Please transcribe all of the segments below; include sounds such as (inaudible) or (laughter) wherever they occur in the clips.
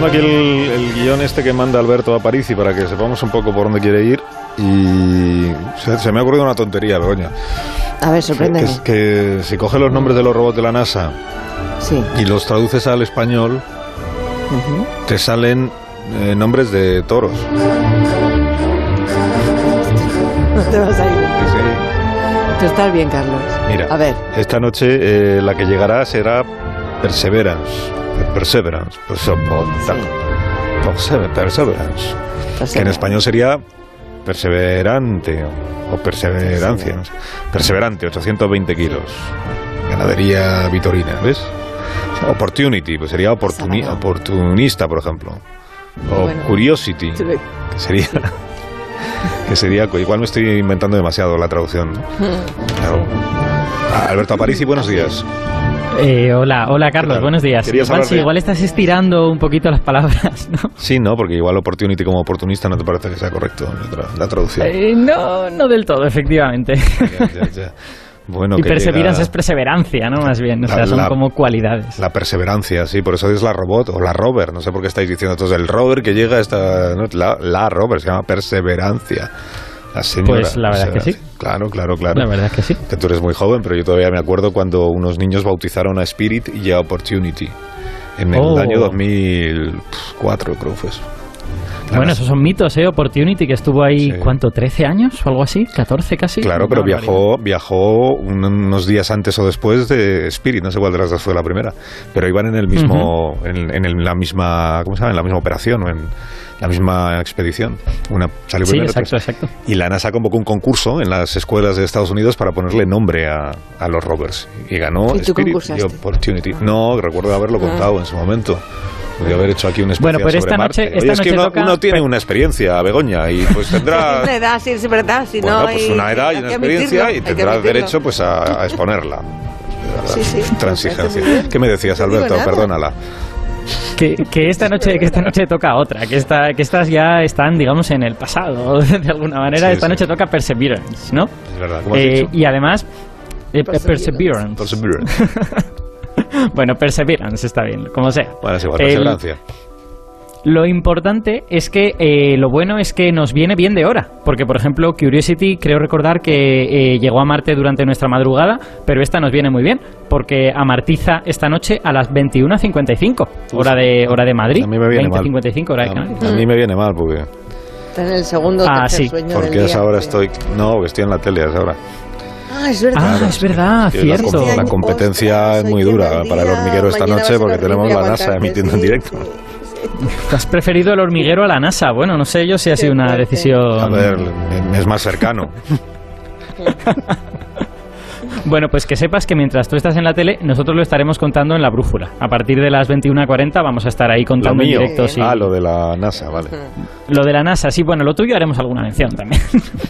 mirando aquí el, guion este que manda Alberto a París y para que sepamos un poco por dónde quiere ir. Y se, me ha ocurrido una tontería, Begoña. A ver, sorprende. Que, que, si coges los nombres de los robots de la NASA y los traduces al español, te salen eh, nombres de toros. No te vas a ir. Tú estás bien, Carlos. Mira, a ver. esta noche eh, la que llegará será Perseverance. Perseverance. Perseverance. Que en español sería perseverante o perseverancia. Perseverante, 820 kilos. Ganadería vitorina, ¿ves? Opportunity, pues sería oportunista, por ejemplo. O curiosity, que sería... (laughs) que sería... Igual me estoy inventando demasiado la traducción. (laughs) Alberto Aparici, buenos días. Eh, hola, hola Carlos, buenos días. Igual, igual estás estirando un poquito las palabras, ¿no? Sí, no, porque igual opportunity como oportunista no te parece que sea correcto la, traducción. Eh, no, no del todo, efectivamente. (laughs) Bueno, y perseverance es perseverancia, ¿no? Más bien, o sea, son como cualidades. La perseverancia, sí, por eso es la robot o la rover, no sé por qué estáis diciendo entonces el rover que llega esta, la, la rover, se llama perseverancia. pues la verdad es que sí. Claro, claro, claro. La verdad es que sí. Que tú eres muy joven, pero yo todavía me acuerdo cuando unos niños bautizaron a Spirit y a Opportunity. En el oh. año 2004, creo que fue eso. Bueno, esos son mitos, ¿eh? Opportunity, que estuvo ahí, ¿cuánto? ¿13 años o algo así? ¿14 casi? Claro, pero viajó, viajó unos días antes o después de Spirit, no sé cuál de las dos fue la primera, pero iban en el mismo, en, la misma, ¿cómo se llama? En la misma operación o en la misma expedición. Una salió sí, exacto, exacto. Y la NASA convocó un concurso en las escuelas de Estados Unidos para ponerle nombre a, a los rovers. Y ganó Spirit y Opportunity. No, recuerdo haberlo ah. contado en su momento. Podría haber hecho aquí un Bueno, pero esta noche, esta es que uno, tiene una experiencia, Begoña, y pues tendrá... (laughs) una edad, sí, es verdad. Si bueno, pues una edad y una experiencia y tendrá derecho pues a, exponerla. Sí, sí. Transigencia. ¿Qué me decías, Alberto? Perdónala. Que, que, esta noche que esta noche toca otra que esta, que estas ya están digamos en el pasado (laughs) de alguna manera esta noche toca Perseverance no es verdad ¿cómo has eh, y además eh, Perseverance, Perseverance. (laughs) (laughs) bueno, Perseverance está bien, como sea. Bueno, es igual, perseverancia. Lo importante es que eh, lo bueno es que nos viene bien de hora, porque por ejemplo Curiosity creo recordar que eh, llegó a Marte durante nuestra madrugada, pero esta nos viene muy bien, porque amartiza esta noche a las 21.55, hora de, hora de Madrid. A mí me viene mal. hora de Canarias. A mí me viene mal porque... Está en el segundo ah, sí. sueño Porque del día, esa hora estoy... No, estoy en la tele a esa hora. Ah, es verdad. Ah, es verdad, cierto. La, competencia es muy dura para el hormiguero esta noche porque tenemos la NASA emitiendo en directo. ¿Has preferido el hormiguero a la NASA? Bueno, no sé yo si ha sido una decisión... A ver, es más cercano. (laughs) Bueno, pues que sepas que mientras tú estás en la tele, nosotros lo estaremos contando en la brújula. A partir de las 21.40 vamos a estar ahí contando en directo. Ah, lo de la NASA, vale. Lo de la NASA, sí, bueno, lo tuyo haremos alguna mención también.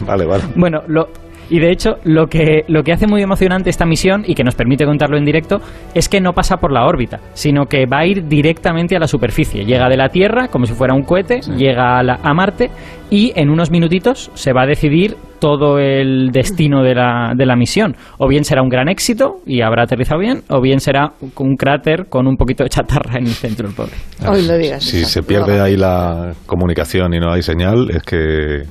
Vale, vale. Bueno, lo, y de hecho, lo que, lo que hace muy emocionante esta misión y que nos permite contarlo en directo es que no pasa por la órbita, sino que va a ir directamente a la superficie. Llega de la Tierra como si fuera un cohete, llega a, a Marte y en unos minutitos se va a decidir todo el destino de la, de la misión. O bien será un gran éxito y habrá aterrizado bien, o bien será un cráter con un poquito de chatarra en el centro del pobre. Hoy lo digas. Si se pierde ahí la comunicación y no hay señal, es que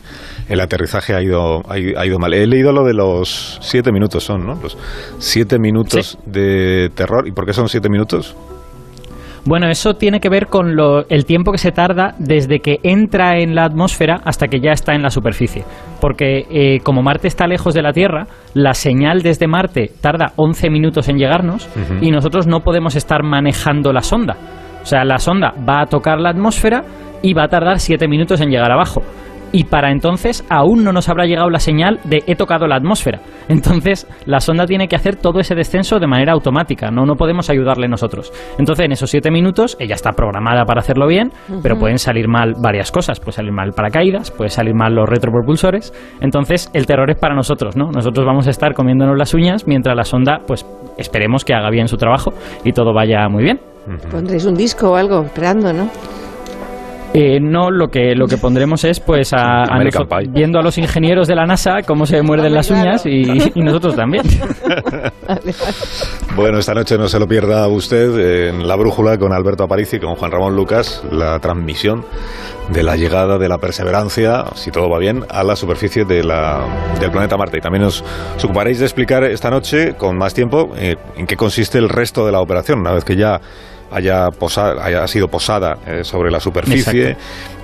el aterrizaje ha ido, ha, ido mal. He leído lo de los siete minutos, son, ¿no? Los siete minutos de terror. ¿Y por qué son siete minutos? Bueno, eso tiene que ver con lo, el tiempo que se tarda desde que entra en la atmósfera hasta que ya está en la superficie. Porque eh, como Marte está lejos de la Tierra, la señal desde Marte tarda 11 minutos en llegarnos y nosotros no podemos estar manejando la sonda. O sea, la sonda va a tocar la atmósfera y va a tardar 7 minutos en llegar abajo y para entonces aún no nos habrá llegado la señal de he tocado la atmósfera. Entonces la sonda tiene que hacer todo ese descenso de manera automática, no, no podemos ayudarle nosotros. Entonces en esos siete minutos ella está programada para hacerlo bien, pero pueden salir mal varias cosas, puede salir mal paracaídas, puede salir mal los retropropulsores. Entonces el terror es para nosotros, ¿no? Nosotros vamos a estar comiéndonos las uñas mientras la sonda, pues esperemos que haga bien su trabajo y todo vaya muy bien. Pondréis un disco o algo esperando, ¿no? Eh, no, lo que, lo que pondremos es pues a, viendo a los ingenieros de la NASA cómo se muerden las uñas (laughs) y, nosotros también. (laughs) bueno, esta noche no se lo pierda usted en La Brújula con Alberto Aparici y con Juan Ramón Lucas, la transmisión de la llegada de la perseverancia, si todo va bien, a la superficie de la, del planeta Marte. Y también os, ocuparéis de explicar esta noche, con más tiempo, eh, en qué consiste el resto de la operación, una vez que ya haya, haya sido posada eh, sobre la superficie,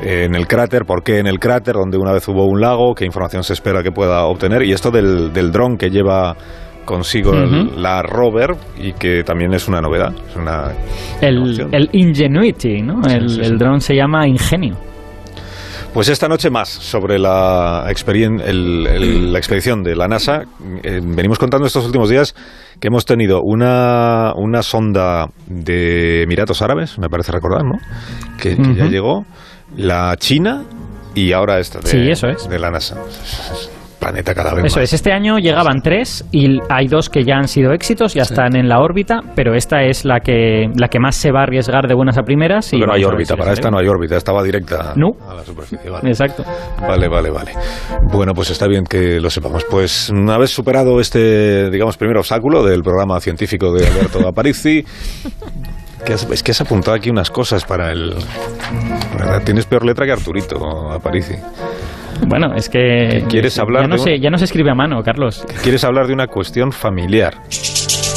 eh, en el cráter, por qué en el cráter, donde una vez hubo un lago, qué información se espera que pueda obtener, y esto del, del dron que lleva consigo la rover y que también es una novedad. Es una el, el Ingenuity, ¿no? el, el dron se llama Ingenio. Pues esta noche más sobre la, la expedición de la NASA. Eh, venimos contando estos últimos días que hemos tenido una, una sonda de Emiratos Árabes, me parece recordar, ¿no? Que, ya llegó, la China y ahora esta de, eso es. de la NASA planeta cada vez Eso es, este año llegaban tres y hay dos que ya han sido éxitos, ya están en la órbita, pero esta es la que, la que más se va a arriesgar de buenas a primeras. Y pero no hay órbita, para esta no hay órbita, estaba directa a la superficie. Vale. Exacto. Vale, vale, vale. Bueno, pues está bien que lo sepamos. Pues una vez superado este, digamos, primer obstáculo del programa científico de Alberto (laughs) Aparici, es que has apuntado aquí unas cosas para el... ¿verdad? Tienes peor letra que Arturito, Aparici. Bueno, es que. ¿Quieres hablar ya no, se, ya no se escribe a mano, Carlos. ¿Quieres hablar de una cuestión familiar? ¿Qué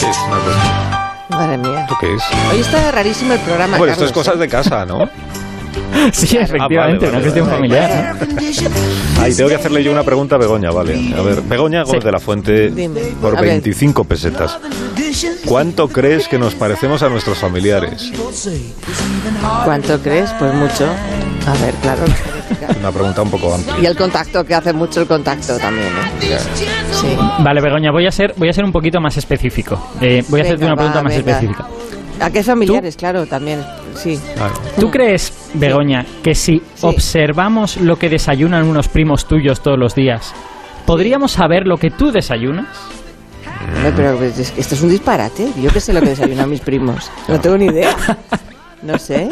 es una cuestión? Madre mía. ¿Tú qué es? Hoy está rarísimo el programa. Bueno, esto es cosas de casa, ¿no? (laughs) sí, efectivamente, una cuestión familiar. Ahí tengo que hacerle yo una pregunta a Begoña, vale. A ver, Begoña Gómez de la Fuente, por 25 pesetas. ¿Cuánto crees que nos parecemos a nuestros familiares? ¿Cuánto crees? Pues mucho. A ver, claro. Una pregunta un poco amplia. Y el contacto, que hace mucho el contacto también. ¿eh? Sí. Vale, Begoña, voy a ser, voy a ser un poquito más específico. Eh, voy a hacerte una pregunta más específica. ¿A qué familiares? Claro, también. Sí. ¿Tú crees, Begoña, que si observamos lo que desayunan unos primos tuyos todos los días, podríamos saber lo que tú desayunas? pero pues, esto es un disparate. Yo qué sé lo que desayunan mis primos. No tengo ni idea. No sé.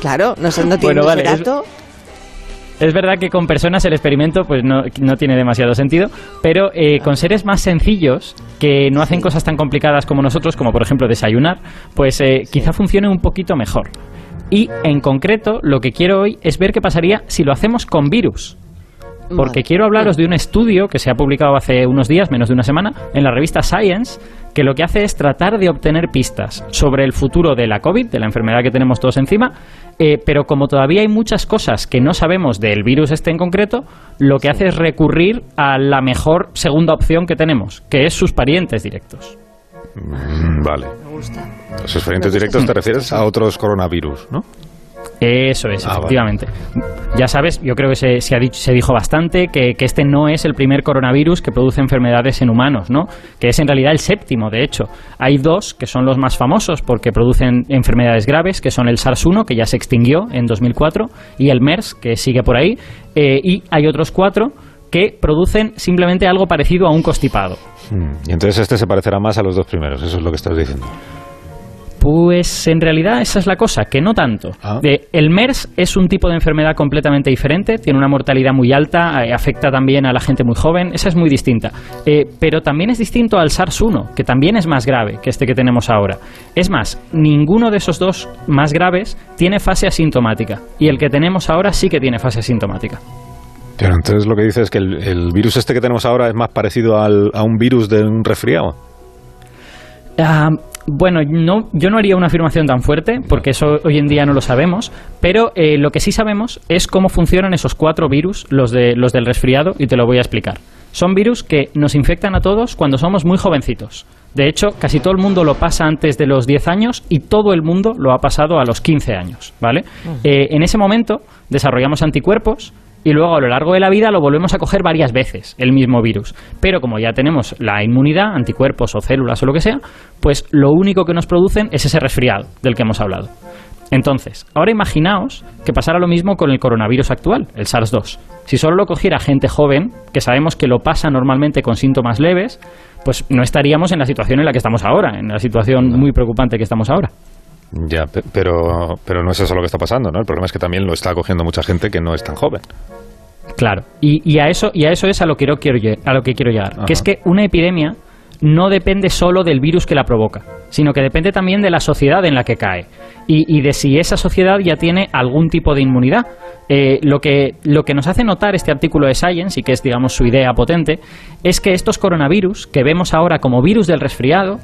Claro, no, sé, no tiene bueno, dato. Es verdad que con personas el experimento pues no, tiene demasiado sentido, pero eh, con seres más sencillos que no hacen cosas tan complicadas como nosotros, como por ejemplo desayunar, pues eh, quizá funcione un poquito mejor. Y en concreto lo que quiero hoy es ver qué pasaría si lo hacemos con virus. Porque quiero hablaros de un estudio que se ha publicado hace unos días, menos de una semana, en la revista Science, que lo que hace es tratar de obtener pistas sobre el futuro de la COVID, de la enfermedad que tenemos todos encima, eh, pero como todavía hay muchas cosas que no sabemos del virus este en concreto, lo que hace es recurrir a la mejor segunda opción que tenemos, que es sus parientes directos. Mm, vale. Me gusta. Los parientes directos te refieres a otros coronavirus, ¿no? Eso es, ah, efectivamente. Ya sabes, yo creo que se, se, ha dicho, se dijo bastante que, que, este no es el primer coronavirus que produce enfermedades en humanos, ¿no? Que es en realidad el séptimo, de hecho. Hay dos que son los más famosos porque producen enfermedades graves, que son el SARS-1, que ya se extinguió en 2004, y el MERS, que sigue por ahí, eh, y hay otros cuatro que producen simplemente algo parecido a un constipado. Hmm, y entonces este se parecerá más a los dos primeros, eso es lo que estás diciendo. Pues en realidad esa es la cosa, que no tanto. Ah. el MERS es un tipo de enfermedad completamente diferente, tiene una mortalidad muy alta, eh, afecta también a la gente muy joven, esa es muy distinta. Eh, pero también es distinto al SARS-1, que también es más grave que este que tenemos ahora. Es más, ninguno de esos dos más graves tiene fase asintomática, y el que tenemos ahora sí que tiene fase asintomática. Pero entonces lo que dices es que el, virus este que tenemos ahora es más parecido a un virus de un resfriado. Ah, bueno, no, yo no haría una afirmación tan fuerte, porque eso hoy en día no lo sabemos, pero eh, lo que sí sabemos es cómo funcionan esos cuatro virus, los, de, los del resfriado, y te lo voy a explicar. Son virus que nos infectan a todos cuando somos muy jovencitos. De hecho, casi todo el mundo lo pasa antes de los 10 años y todo el mundo lo ha pasado a los 15 años, ¿vale? Eh, en ese momento desarrollamos anticuerpos y luego a lo largo de la vida lo volvemos a coger varias veces, el mismo virus. Pero como ya tenemos la inmunidad, anticuerpos o células o lo que sea, pues lo único que nos producen es ese resfriado del que hemos hablado. Entonces, ahora imaginaos que pasara lo mismo con el coronavirus actual, el SARS-2. Si solo lo cogiera gente joven, que sabemos que lo pasa normalmente con síntomas leves, pues no estaríamos en la situación en la que estamos ahora, en la situación muy preocupante que estamos ahora. Ya, pero, pero no es eso lo que está pasando, ¿no? El problema es que también lo está cogiendo mucha gente que no es tan joven. Claro, y, a eso y a eso es a lo que quiero, a lo que quiero llegar, que es que una epidemia no depende solo del virus que la provoca, sino que depende también de la sociedad en la que cae y, de si esa sociedad ya tiene algún tipo de inmunidad. Eh, lo, que, lo que nos hace notar este artículo de Science, y que es, digamos, su idea potente, es que estos coronavirus que vemos ahora como virus del resfriado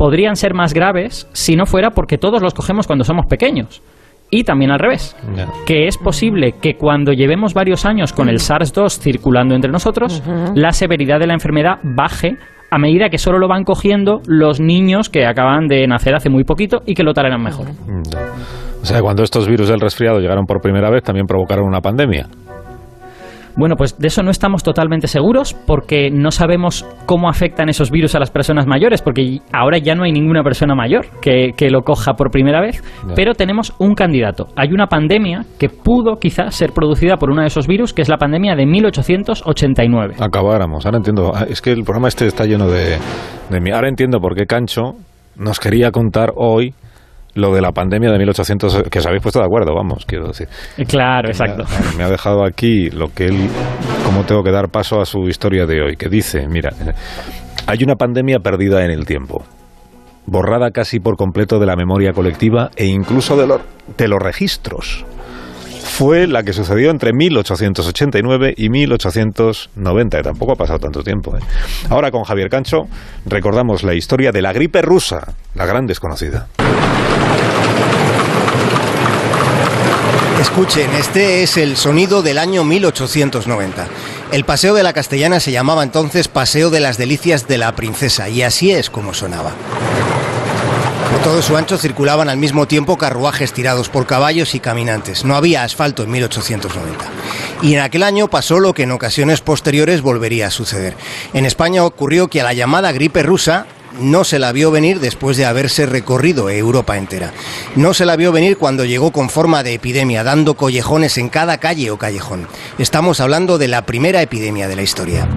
podrían ser más graves si no fuera porque todos los cogemos cuando somos pequeños. Y también al revés, que es posible que cuando llevemos varios años con el SARS-2 circulando entre nosotros, la severidad de la enfermedad baje a medida que solo lo van cogiendo los niños que acaban de nacer hace muy poquito y que lo toleran mejor. O sea, cuando estos virus del resfriado llegaron por primera vez, también provocaron una pandemia. Bueno, pues de eso no estamos totalmente seguros porque no sabemos cómo afectan esos virus a las personas mayores, porque ahora ya no hay ninguna persona mayor que, lo coja por primera vez, pero tenemos un candidato. Hay una pandemia que pudo quizás ser producida por uno de esos virus, que es la pandemia de 1889. Acabáramos, ahora entiendo. Ah, es que el programa este está lleno de, de... Ahora entiendo por qué Cancho nos quería contar hoy lo de la pandemia de 1800, que os habéis puesto de acuerdo, vamos, quiero decir. Eh, claro, exacto. (laughs) Me ha, dejado aquí lo que él, cómo tengo que dar paso a su historia de hoy, que dice, mira, hay una pandemia perdida en el tiempo, borrada casi por completo de la memoria colectiva e incluso de, de los registros. Fue la que sucedió entre 1889 y 1890, y tampoco ha pasado tanto tiempo. ¿eh? Ahora con Javier Cancho recordamos la historia de la gripe rusa, la gran desconocida. Escuchen, este es el sonido del año 1890. El Paseo de la Castellana se llamaba entonces Paseo de las Delicias de la Princesa y así es como sonaba. Todo su ancho circulaban al mismo tiempo carruajes tirados por caballos y caminantes. No había asfalto en 1890. Y en aquel año pasó lo que en ocasiones posteriores volvería a suceder. En España ocurrió que a la llamada gripe rusa no se la vio venir después de haberse recorrido Europa entera. No se la vio venir cuando llegó con forma de epidemia, dando collejones en cada calle o callejón. Estamos hablando de la primera epidemia de la historia.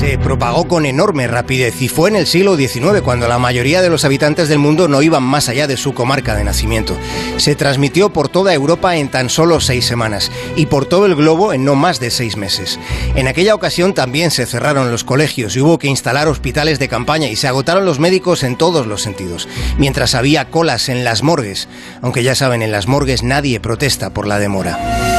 Se propagó con enorme rapidez y fue en el siglo XIX cuando la mayoría de los habitantes del mundo no iban más allá de su comarca de nacimiento. Se transmitió por toda Europa en tan solo seis semanas y por todo el globo en no más de seis meses. En aquella ocasión también se cerraron los colegios y hubo que instalar hospitales de campaña y se agotaron los médicos en todos los sentidos, mientras había colas en las morgues, aunque ya saben, en las morgues nadie protesta por la demora.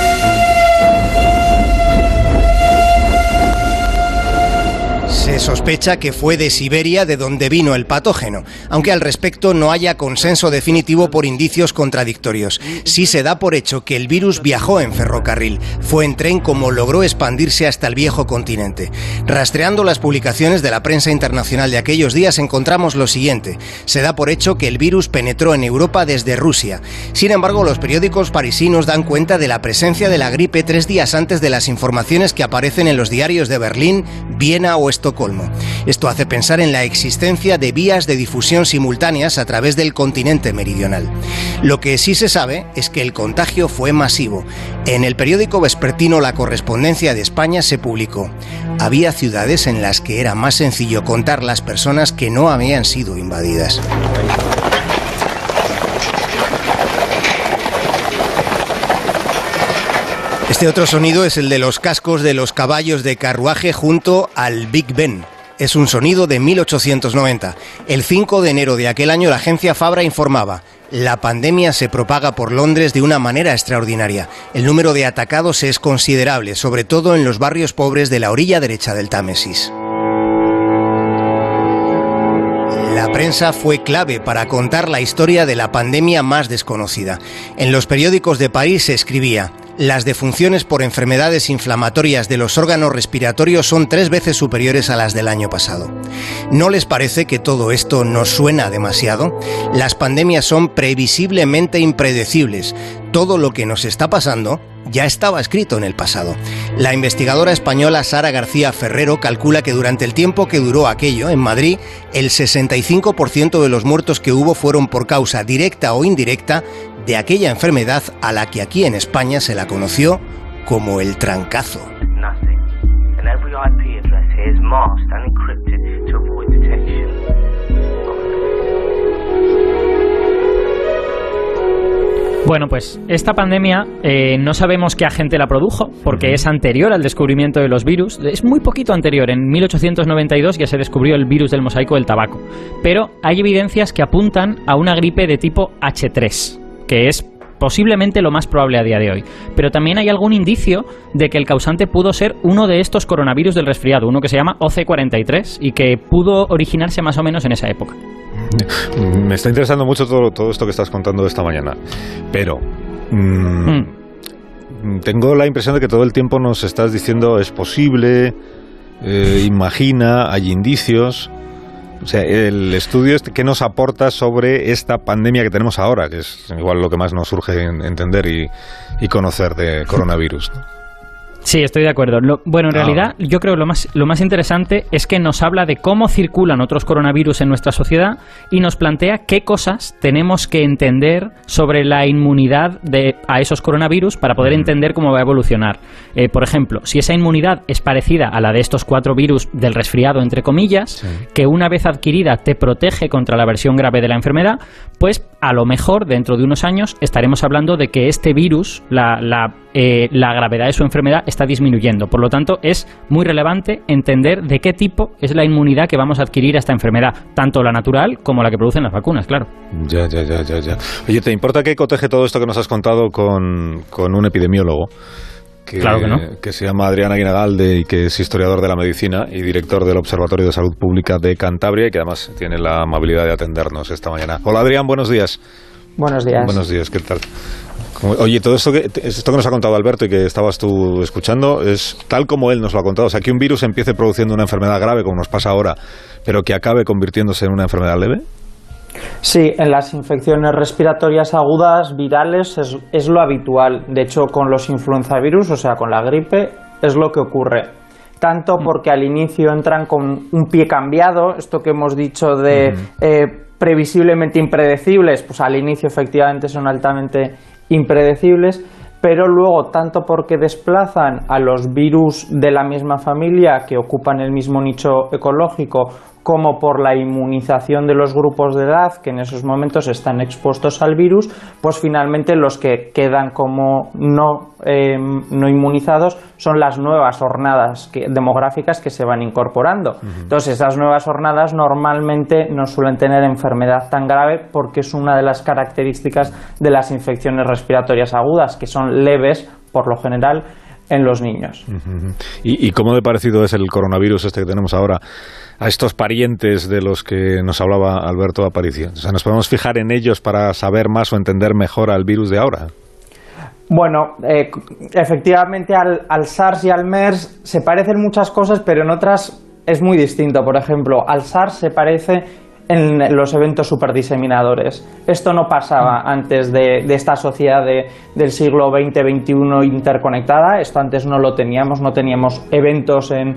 Se sospecha que fue de Siberia de donde vino el patógeno, aunque al respecto no haya consenso definitivo por indicios contradictorios. Sí se da por hecho que el virus viajó en ferrocarril, fue en tren como logró expandirse hasta el viejo continente. Rastreando las publicaciones de la prensa internacional de aquellos días encontramos lo siguiente. Se da por hecho que el virus penetró en Europa desde Rusia. Sin embargo, los periódicos parisinos dan cuenta de la presencia de la gripe tres días antes de las informaciones que aparecen en los diarios de Berlín, Viena o Esto hace pensar en la existencia de vías de difusión simultáneas a través del continente meridional. Lo que sí se sabe es que el contagio fue masivo. En el periódico vespertino La Correspondencia de España se publicó, había ciudades en las que era más sencillo contar las personas que no habían sido invadidas. Este otro sonido es el de los cascos de los caballos de carruaje junto al Big Ben. Es un sonido de 1890. El 5 de enero de aquel año la agencia Fabra informaba, la pandemia se propaga por Londres de una manera extraordinaria. El número de atacados es considerable, sobre todo en los barrios pobres de la orilla derecha del Támesis. La prensa fue clave para contar la historia de la pandemia más desconocida. En los periódicos de París se escribía, las defunciones por enfermedades inflamatorias de los órganos respiratorios son tres veces superiores a las del año pasado. ¿No les parece que todo esto nos suena demasiado? Las pandemias son previsiblemente impredecibles. Todo lo que nos está pasando ya estaba escrito en el pasado. La investigadora española Sara García Ferrero calcula que durante el tiempo que duró aquello, en Madrid, el 65% de los muertos que hubo fueron por causa directa o indirecta de aquella enfermedad a la que aquí en España se la conoció como el trancazo. Bueno, pues esta pandemia eh, no sabemos qué agente la produjo, porque es anterior al descubrimiento de los virus. Es muy poquito anterior, en 1892 ya se descubrió el virus del mosaico del tabaco. Pero hay evidencias que apuntan a una gripe de tipo H3 que es posiblemente lo más probable a día de hoy. Pero también hay algún indicio de que el causante pudo ser uno de estos coronavirus del resfriado, uno que se llama OC43 y que pudo originarse más o menos en esa época. Me está interesando mucho todo, todo esto que estás contando esta mañana, pero mm, mm. tengo la impresión de que todo el tiempo nos estás diciendo es posible, eh, imagina, hay indicios. O sea, el estudio este, ¿qué nos aporta sobre esta pandemia que tenemos ahora? Que es igual lo que más nos surge entender y conocer de coronavirus. Sí, estoy de acuerdo. bueno, en ah. realidad yo creo lo más, lo más interesante es que nos habla de cómo circulan otros coronavirus en nuestra sociedad y nos plantea qué cosas tenemos que entender sobre la inmunidad de, a esos coronavirus para poder entender cómo va a evolucionar. Eh, por ejemplo, si esa inmunidad es parecida a la de estos cuatro virus del resfriado, entre comillas, que una vez adquirida te protege contra la versión grave de la enfermedad, pues a lo mejor dentro de unos años estaremos hablando de que este virus, la, la, eh, la gravedad de su enfermedad está disminuyendo. Por lo tanto, es muy relevante entender de qué tipo es la inmunidad que vamos a adquirir a esta enfermedad, tanto la natural como la que producen las vacunas, claro. Ya, ya, ya, ya. ya. Oye, ¿te importa que coteje todo esto que nos has contado con, con un epidemiólogo? Que, claro que, no. que se llama Adrián Aguinalde y que es historiador de la medicina y director del Observatorio de Salud Pública de Cantabria y que además tiene la amabilidad de atendernos esta mañana. Hola Adrián, buenos días. Buenos días. Buenos días, ¿qué tal? Oye, todo esto que, esto que nos ha contado Alberto y que estabas tú escuchando es tal como él nos lo ha contado. O sea, que un virus empiece produciendo una enfermedad grave, como nos pasa ahora, pero que acabe convirtiéndose en una enfermedad leve. Sí, en las infecciones respiratorias agudas virales es, es lo habitual. De hecho, con los influenzavirus, o sea, con la gripe, es lo que ocurre tanto mm. porque al inicio entran con un pie cambiado, esto que hemos dicho de eh, previsiblemente impredecibles, pues al inicio efectivamente son altamente impredecibles, pero luego tanto porque desplazan a los virus de la misma familia que ocupan el mismo nicho ecológico como por la inmunización de los grupos de edad que en esos momentos están expuestos al virus, pues finalmente los que quedan como no, em, no inmunizados son las nuevas jornadas demográficas que se van incorporando. Entonces, esas nuevas jornadas normalmente no suelen tener enfermedad tan grave porque es una de las características de las infecciones respiratorias agudas, que son leves por lo general en los niños. ¿Y, ¿Y cómo de parecido es el coronavirus este que tenemos ahora? a estos parientes de los que nos hablaba Alberto Aparicio? O sea, ¿nos podemos fijar en ellos para saber más o entender mejor al virus de ahora? Bueno, eh, efectivamente al, al, SARS y al MERS se parecen muchas cosas, pero en otras es muy distinto. Por ejemplo, al SARS se parece en los eventos superdiseminadores. Esto no pasaba antes de, esta sociedad del siglo XX-XXI interconectada. Esto antes no lo teníamos, no teníamos eventos en,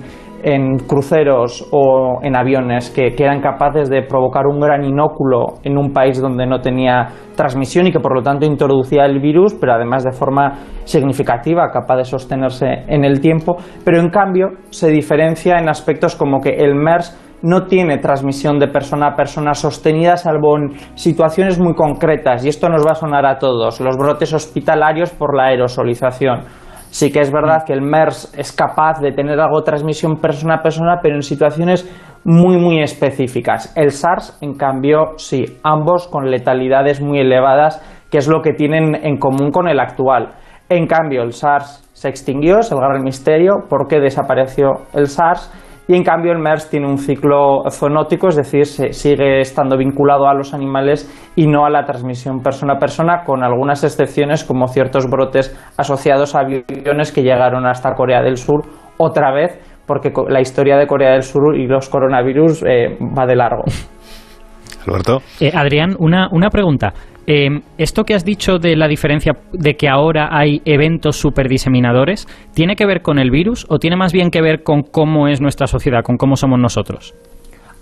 cruceros o en aviones que, eran capaces de provocar un gran inóculo en un país donde no tenía transmisión y que por lo tanto introducía el virus, pero además de forma significativa, capaz de sostenerse en el tiempo. Pero en cambio se diferencia en aspectos como que el MERS no tiene transmisión de persona a persona sostenida salvo en situaciones muy concretas y esto nos va a sonar a todos, los brotes hospitalarios por la aerosolización. Sí que es verdad que el MERS es capaz de tener algo de transmisión persona a persona, pero en situaciones muy, muy específicas. El SARS, en cambio, sí, ambos con letalidades muy elevadas, que es lo que tienen en común con el actual. En cambio, el SARS se extinguió, es el gran misterio, ¿por qué desapareció el SARS? Y en cambio el MERS tiene un ciclo zoonótico, es decir, se sigue estando vinculado a los animales y no a la transmisión persona a persona, con algunas excepciones como ciertos brotes asociados a aviones que llegaron hasta Corea del Sur otra vez, porque la historia de Corea del Sur y los coronavirus eh, va de largo. Alberto. Eh, Adrián, una, una pregunta. Eh, esto que has dicho de la diferencia de que ahora hay eventos superdiseminadores, ¿tiene que ver con el virus o tiene más bien que ver con cómo es nuestra sociedad, con cómo somos nosotros?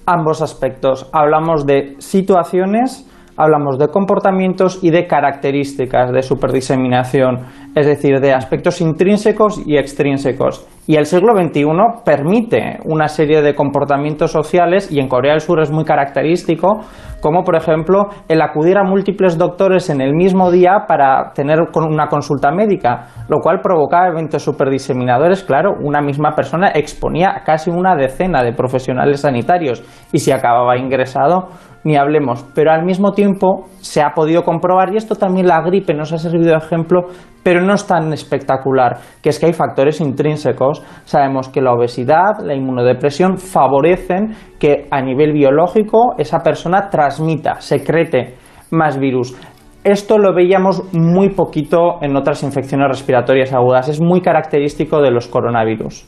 Ambos aspectos. Hablamos de situaciones, hablamos de comportamientos y de características de superdiseminación, es decir, de aspectos intrínsecos y extrínsecos. Y el siglo XXI permite una serie de comportamientos sociales y en Corea del Sur es muy característico, como por ejemplo el acudir a múltiples doctores en el mismo día para tener una consulta médica, lo cual provocaba eventos superdiseminadores. Claro, una misma persona exponía a casi una decena de profesionales sanitarios y si acababa ingresado, ni hablemos. Pero al mismo tiempo se ha podido comprobar, y esto también la gripe nos ha servido de ejemplo, pero no es tan espectacular, que es que hay factores intrínsecos. Sabemos que la obesidad, la inmunodepresión favorecen que a nivel biológico esa persona transmita, secrete más virus. Esto lo veíamos muy poquito en otras infecciones respiratorias agudas, es muy característico de los coronavirus.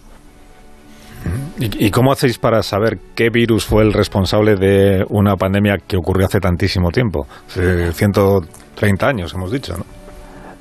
¿Y, cómo hacéis para saber qué virus fue el responsable de una pandemia que ocurrió hace tantísimo tiempo? Hace 130 años, hemos dicho, ¿no?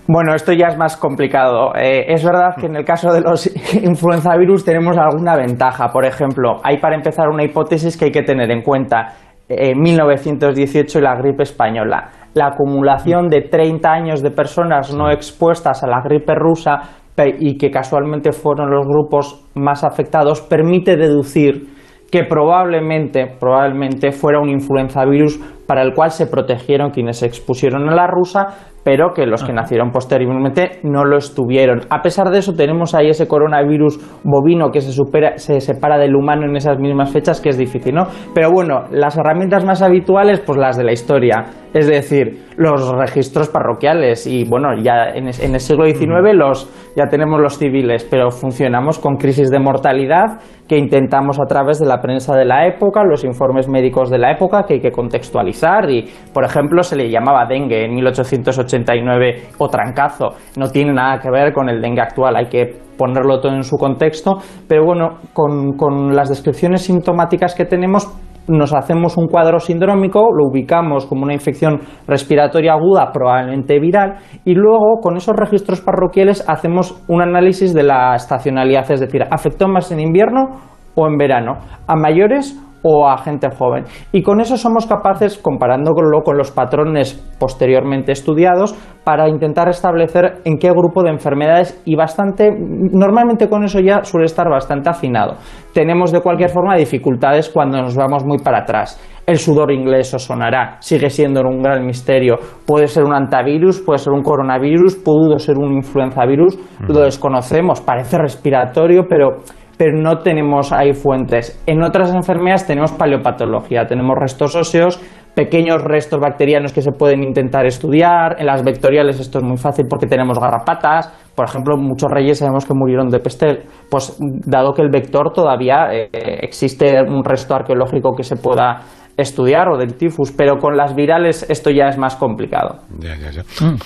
Bueno, esto ya es más complicado. Eh, es verdad que en el caso de los (laughs) influenzavirus tenemos alguna ventaja. Por ejemplo, hay para empezar una hipótesis que hay que tener en cuenta. En 1918 y la gripe española. La acumulación de 30 años de personas no expuestas a la gripe rusa y que casualmente fueron los grupos más afectados, permite deducir que probablemente, probablemente fuera un influenzavirus para el cual se protegieron quienes se expusieron a la rusa, pero que los que nacieron posteriormente no lo estuvieron. A pesar de eso, tenemos ahí ese coronavirus bovino que se, supera, se separa del humano en esas mismas fechas, que es difícil, ¿no? Pero bueno, las herramientas más habituales, pues las de la historia, es decir, los registros parroquiales y bueno, ya en, en el siglo XIX los, ya tenemos los civiles, pero funcionamos con crisis de mortalidad que intentamos a través de la prensa de la época, los informes médicos de la época que hay que contextualizar y, por ejemplo, se le llamaba dengue en 1889 o trancazo. No tiene nada que ver con el dengue actual, hay que ponerlo todo en su contexto, pero bueno, con, con las descripciones sintomáticas que tenemos nos hacemos un cuadro sindrómico, lo ubicamos como una infección respiratoria aguda, probablemente viral, y luego con esos registros parroquiales hacemos un análisis de la estacionalidad, es decir, ¿afectó más en invierno o en verano? ¿A mayores o a gente joven. Y con eso somos capaces, comparándolo con los patrones posteriormente estudiados, para intentar establecer en qué grupo de enfermedades y bastante, normalmente con eso ya suele estar bastante afinado. Tenemos de cualquier forma dificultades cuando nos vamos muy para atrás. El sudor inglés os sonará, sigue siendo un gran misterio. Puede ser un antivirus, puede ser un coronavirus, pudo ser un influenzavirus, lo desconocemos, parece respiratorio, pero pero no tenemos ahí fuentes. En otras enfermedades tenemos paleopatología, tenemos restos óseos, pequeños restos bacterianos que se pueden intentar estudiar. En las vectoriales esto es muy fácil porque tenemos garrapatas. Por ejemplo, muchos reyes sabemos que murieron de peste. Pues dado que el vector todavía eh, existe un resto arqueológico que se pueda estudiar o del tifus, pero con las virales esto ya es más complicado. Ya, ya, ya. Mm.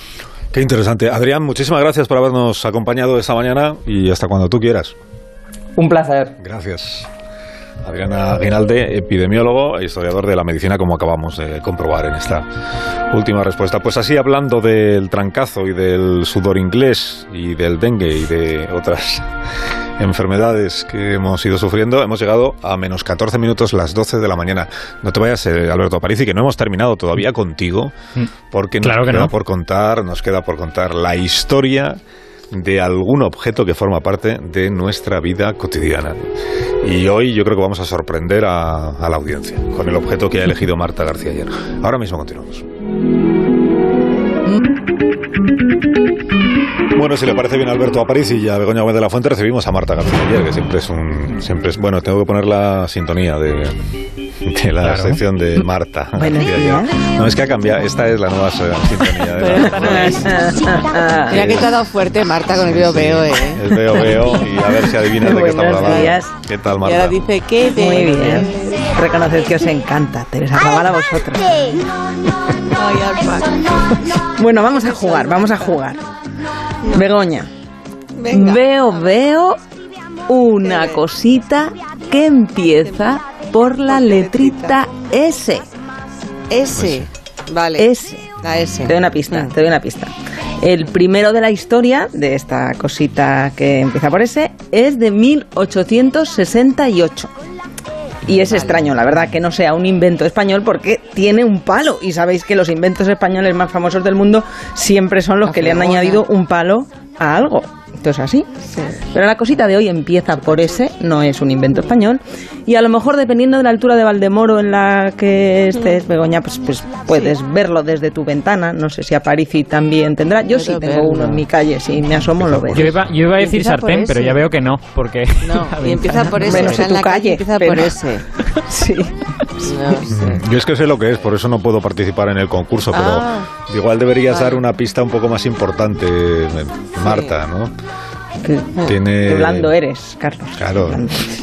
Qué interesante. Adrián, muchísimas gracias por habernos acompañado esta mañana y hasta cuando tú quieras. Un placer. Gracias. Adriana Guinalde, epidemiólogo e historiador de la medicina, como acabamos de comprobar en esta última respuesta. Pues así, hablando del trancazo y del sudor inglés y del dengue y de otras (laughs) enfermedades que hemos ido sufriendo, hemos llegado a menos 14 minutos las 12 de la mañana. No te vayas, eh, Alberto Aparici, que no hemos terminado todavía contigo, mm. porque nos queda por contar, nos queda por contar la historia de algún objeto que forma parte de nuestra vida cotidiana. Y hoy yo creo que vamos a sorprender a, la audiencia con el objeto que ha elegido Marta García ayer. Ahora mismo continuamos. Bueno, si le parece bien a Alberto Aparici y a Begoña Gómez de la Fuente, recibimos a Marta García ayer, que siempre es un... Siempre es, bueno, tengo que poner la sintonía de, de la sección de Marta. No, es que ha cambiado. Esta es la nueva sintonía. De la (laughs) Mira que te ha dado fuerte Marta con el veo veo, ¿eh? El veo veo y a ver si adivinas de qué estamos hablando. ¿Qué tal, Marta? Y ahora dice que Muy bien. Reconoced que os encanta. Tenéis a a vosotros. bueno, vamos a jugar, vamos a jugar. Begoña. Veo, veo una cosita que empieza por la letrita S. S. Vale. S. La S. Te doy una pista, mm. te doy una pista. El primero de la historia de esta cosita que empieza por S es de 1868. Y es extraño, la verdad, que no sea un invento español porque tiene un palo. Y sabéis que los inventos españoles más famosos del mundo siempre son los que le han añadido un palo a algo. Esto es así. Pero la cosita de hoy empieza por ese, no es un invento español. Y a lo mejor, dependiendo de la altura de Valdemoro en la que estés, Begoña, pues, pues puedes verlo desde tu ventana. No sé si a Parisi también tendrá. Yo sí tengo uno en mi calle, si me asomo lo veo. Yo iba, yo iba a decir sartén, pero ya veo que no, porque... No, (laughs) y empieza por ese, Bueno, o sea, tu en la calle, calle, empieza pero- por ese. (laughs) Sí. No sé. Yo es que sé lo que es, por eso no puedo participar en el concurso, pero Ah. igual deberías Vale. dar una pista un poco más importante, Marta, ¿no? Tiene... Qué blando eres, Carlos. Claro,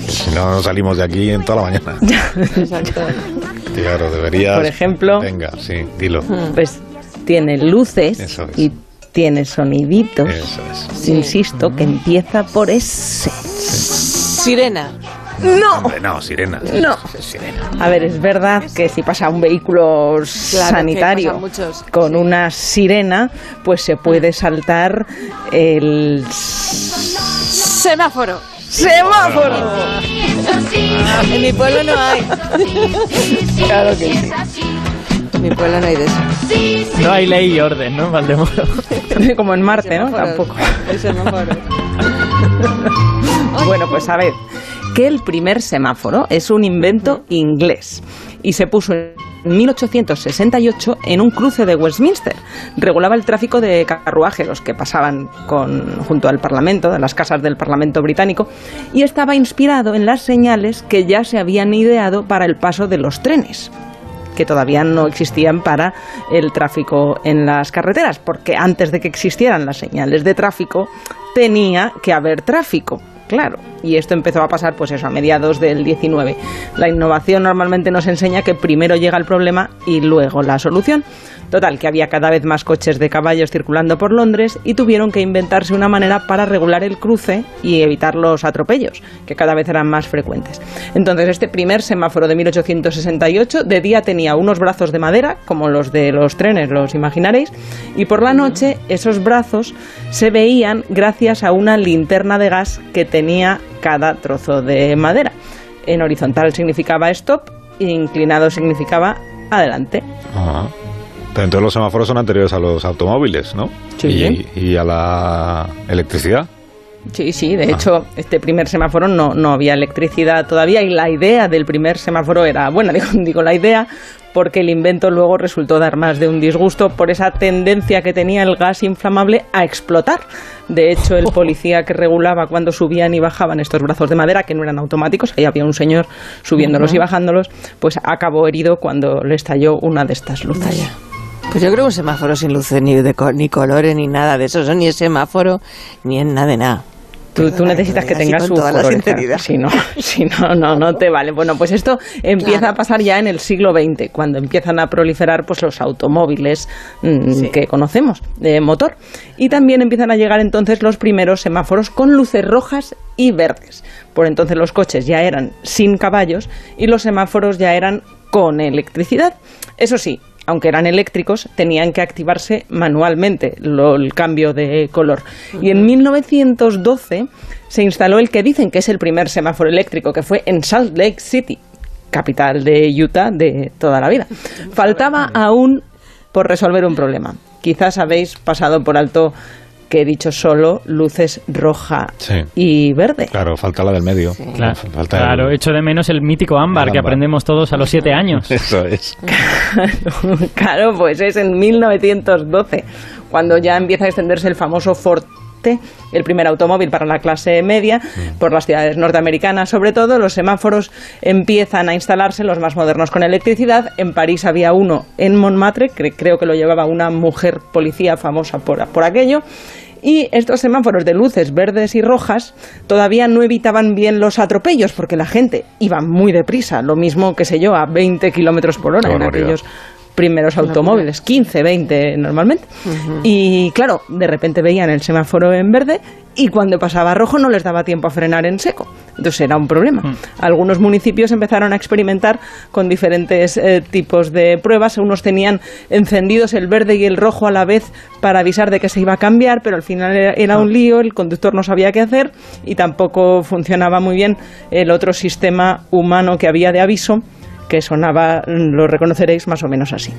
si no no salimos de aquí en toda la mañana. (laughs) Exacto. Claro, deberías... Por ejemplo- Venga, sí, dilo. Pues tiene luces Eso es. y tiene soniditos. Eso es. Insisto, que empieza por ese. Sirena. ¡No! Hombre, no, sirena. No. Sirena. A ver, es verdad que si pasa un vehículo sanitario con sí. una sirena, pues se puede saltar el Semáforo. semáforo. En mi pueblo no hay. Claro que sí. En mi pueblo no hay de eso. No hay ley y orden, ¿no, Valdemoro? (laughs) Como en Marte, ¿no? Tampoco. El semáforo. (laughs) Bueno, pues a ver, que el primer semáforo es un invento inglés y se puso en 1868 en un cruce de Westminster. Regulaba el tráfico de carruajes, los que pasaban con, junto al Parlamento, de las casas del Parlamento británico, y estaba inspirado en las señales que ya se habían ideado para el paso de los trenes que todavía no existían para el tráfico en las carreteras, porque antes de que existieran las señales de tráfico tenía que haber tráfico. Claro, y esto empezó a pasar pues eso a mediados del 19. La innovación normalmente nos enseña que primero llega el problema y luego la solución. Total, que había cada vez más coches de caballos circulando por Londres y tuvieron que inventarse una manera para regular el cruce y evitar los atropellos, que cada vez eran más frecuentes. Entonces, este primer semáforo de 1868 de día tenía unos brazos de madera, como los de los trenes, los imaginaréis, y por la noche esos brazos se veían gracias a una linterna de gas que tenía cada trozo de madera. En horizontal significaba stop, e inclinado significaba adelante. Ajá. Pero entonces los semáforos son anteriores a los automóviles, ¿no? Sí. Y, y a la electricidad. Sí, sí, de hecho, este primer semáforo no, no había electricidad todavía y la idea del primer semáforo era buena, (laughs) digo, digo la idea porque el invento luego resultó dar más de un disgusto por esa tendencia que tenía el gas inflamable a explotar. De hecho, el (laughs) policía que regulaba cuando subían y bajaban estos brazos de madera, que no eran automáticos, ahí había un señor subiéndolos y bajándolos, pues acabó herido cuando le estalló una de estas luces. Pues yo creo que un semáforo sin luces, ni, de co- ni colores, ni nada de eso. Eso ni es semáforo, ni es nada de nada. Tú, necesitas que tengas su color, sinceridad. Si no, (laughs) si no, no, no te vale. Bueno, pues esto empieza Claro. a pasar ya en el siglo XX, cuando empiezan a proliferar pues los automóviles mm, Sí. que conocemos de motor. Y también empiezan a llegar entonces los primeros semáforos con luces rojas y verdes. Por entonces los coches ya eran sin caballos y los semáforos ya eran con electricidad. Eso sí, aunque eran eléctricos, tenían que activarse manualmente lo- el cambio de color. Y en 1912 se instaló el que dicen que es el primer semáforo eléctrico, que fue en Salt Lake City, capital de Utah de toda la vida. Faltaba aún por resolver un problema. Quizás habéis pasado por alto que he dicho solo luces roja Sí. y verde. Claro, falta la del medio. Claro, Falta claro, el- echo de menos el mítico ámbar El que aprendemos todos a los siete años. (laughs) Eso es. (laughs) claro, pues es en 1912, cuando ya empieza a extenderse el famoso El primer automóvil para la clase media, por las ciudades norteamericanas sobre todo. Los semáforos empiezan a instalarse, los más modernos con electricidad. En París había uno en Montmartre, que creo que lo llevaba una mujer policía famosa por, por aquello. Y estos semáforos de luces verdes y rojas todavía no evitaban bien los atropellos porque la gente iba muy deprisa, lo mismo que sé yo, a 20 kilómetros por hora en aquellos primeros automóviles, 15, 20 normalmente. Y claro, de repente veían el semáforo en verde y cuando pasaba a rojo no les daba tiempo a frenar en seco. Entonces era un problema. Algunos municipios empezaron a experimentar con diferentes eh, tipos de pruebas. Unos tenían encendidos el verde y el rojo a la vez para avisar de que se iba a cambiar, pero al final era, era un lío, el conductor no sabía qué hacer y tampoco funcionaba muy bien el otro sistema humano que había de aviso que sonaba, lo reconoceréis más o menos así.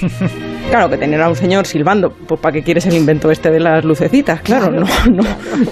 (laughs) Claro, que tener a un señor silbando, pues ¿para qué quieres el invento este de las lucecitas? Claro, no, no,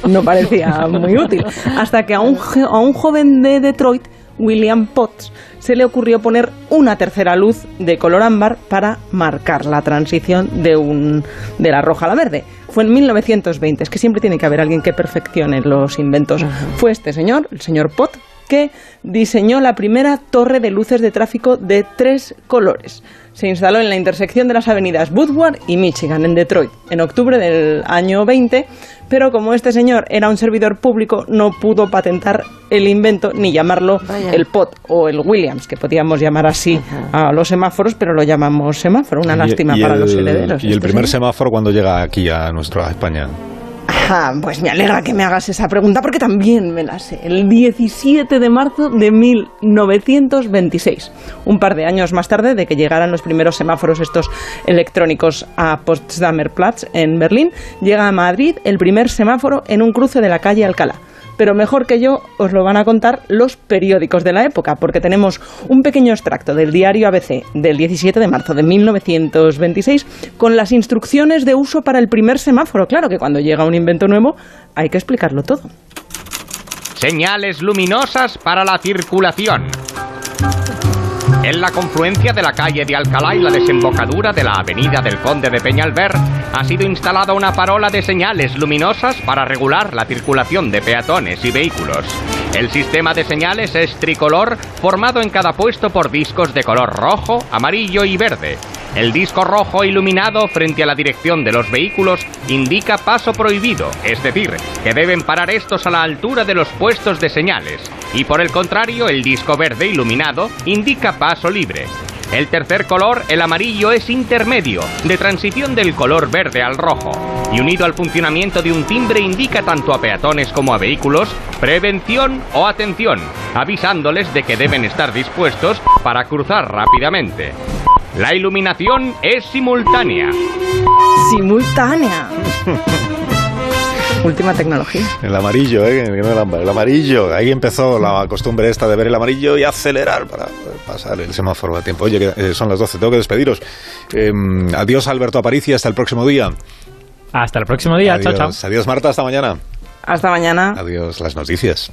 no parecía muy útil. Hasta que a un, a un joven de Detroit, William Potts, se le ocurrió poner una tercera luz de color ámbar para marcar la transición de, un, de la roja a la verde. Fue en 1920, es que siempre tiene que haber alguien que perfeccione los inventos. Fue este señor, el señor Potts, que diseñó la primera torre de luces de tráfico de tres colores. Se instaló en la intersección de las avenidas Woodward y Michigan, en Detroit, en octubre del año 20, pero como este señor era un servidor público, no pudo patentar el invento ni llamarlo el POT o el Williams, que podíamos llamar así a los semáforos, pero lo llamamos semáforo. Una lástima para los herederos. ¿Y el este primer semáforo cuando llega aquí a nuestra España? Pues me alegra que me hagas esa pregunta porque también me la sé. El 17 de marzo de 1926, un par de años más tarde de que llegaran los primeros semáforos estos electrónicos a Potsdamer Platz en Berlín, llega a Madrid el primer semáforo en un cruce de la calle Alcalá pero mejor que yo os lo van a contar los periódicos de la época, porque tenemos un pequeño extracto del diario ABC del 17 de marzo de 1926 con las instrucciones de uso para el primer semáforo. Claro que cuando llega un invento nuevo hay que explicarlo todo. Señales luminosas para la circulación. En la confluencia de la calle de Alcalá y la desembocadura de la avenida del Conde de Peñalver ha sido instalada una parola de señales luminosas para regular la circulación de peatones y vehículos. El sistema de señales es tricolor formado en cada puesto por discos de color rojo, amarillo y verde. El disco rojo iluminado frente a la dirección de los vehículos indica paso prohibido, es decir, que deben parar estos a la altura de los puestos de señales. Y por el contrario, el disco verde iluminado indica paso libre. El tercer color, el amarillo, es intermedio, de transición del color verde al rojo, y unido al funcionamiento de un timbre indica tanto a peatones como a vehículos prevención o atención, avisándoles de que deben estar dispuestos para cruzar rápidamente. La iluminación es simultánea. Simultánea. (laughs) Última tecnología. El amarillo, ¿eh? El amarillo. Ahí empezó la costumbre esta de ver el amarillo y acelerar para pasar el semáforo a tiempo. Oye, eh, son las 12, tengo que despediros. Em, adiós, Alberto Aparici, hasta el próximo día. Hasta el próximo día, chao, chao. Adiós, Marta, hasta mañana. Hasta mañana. Adiós, las noticias.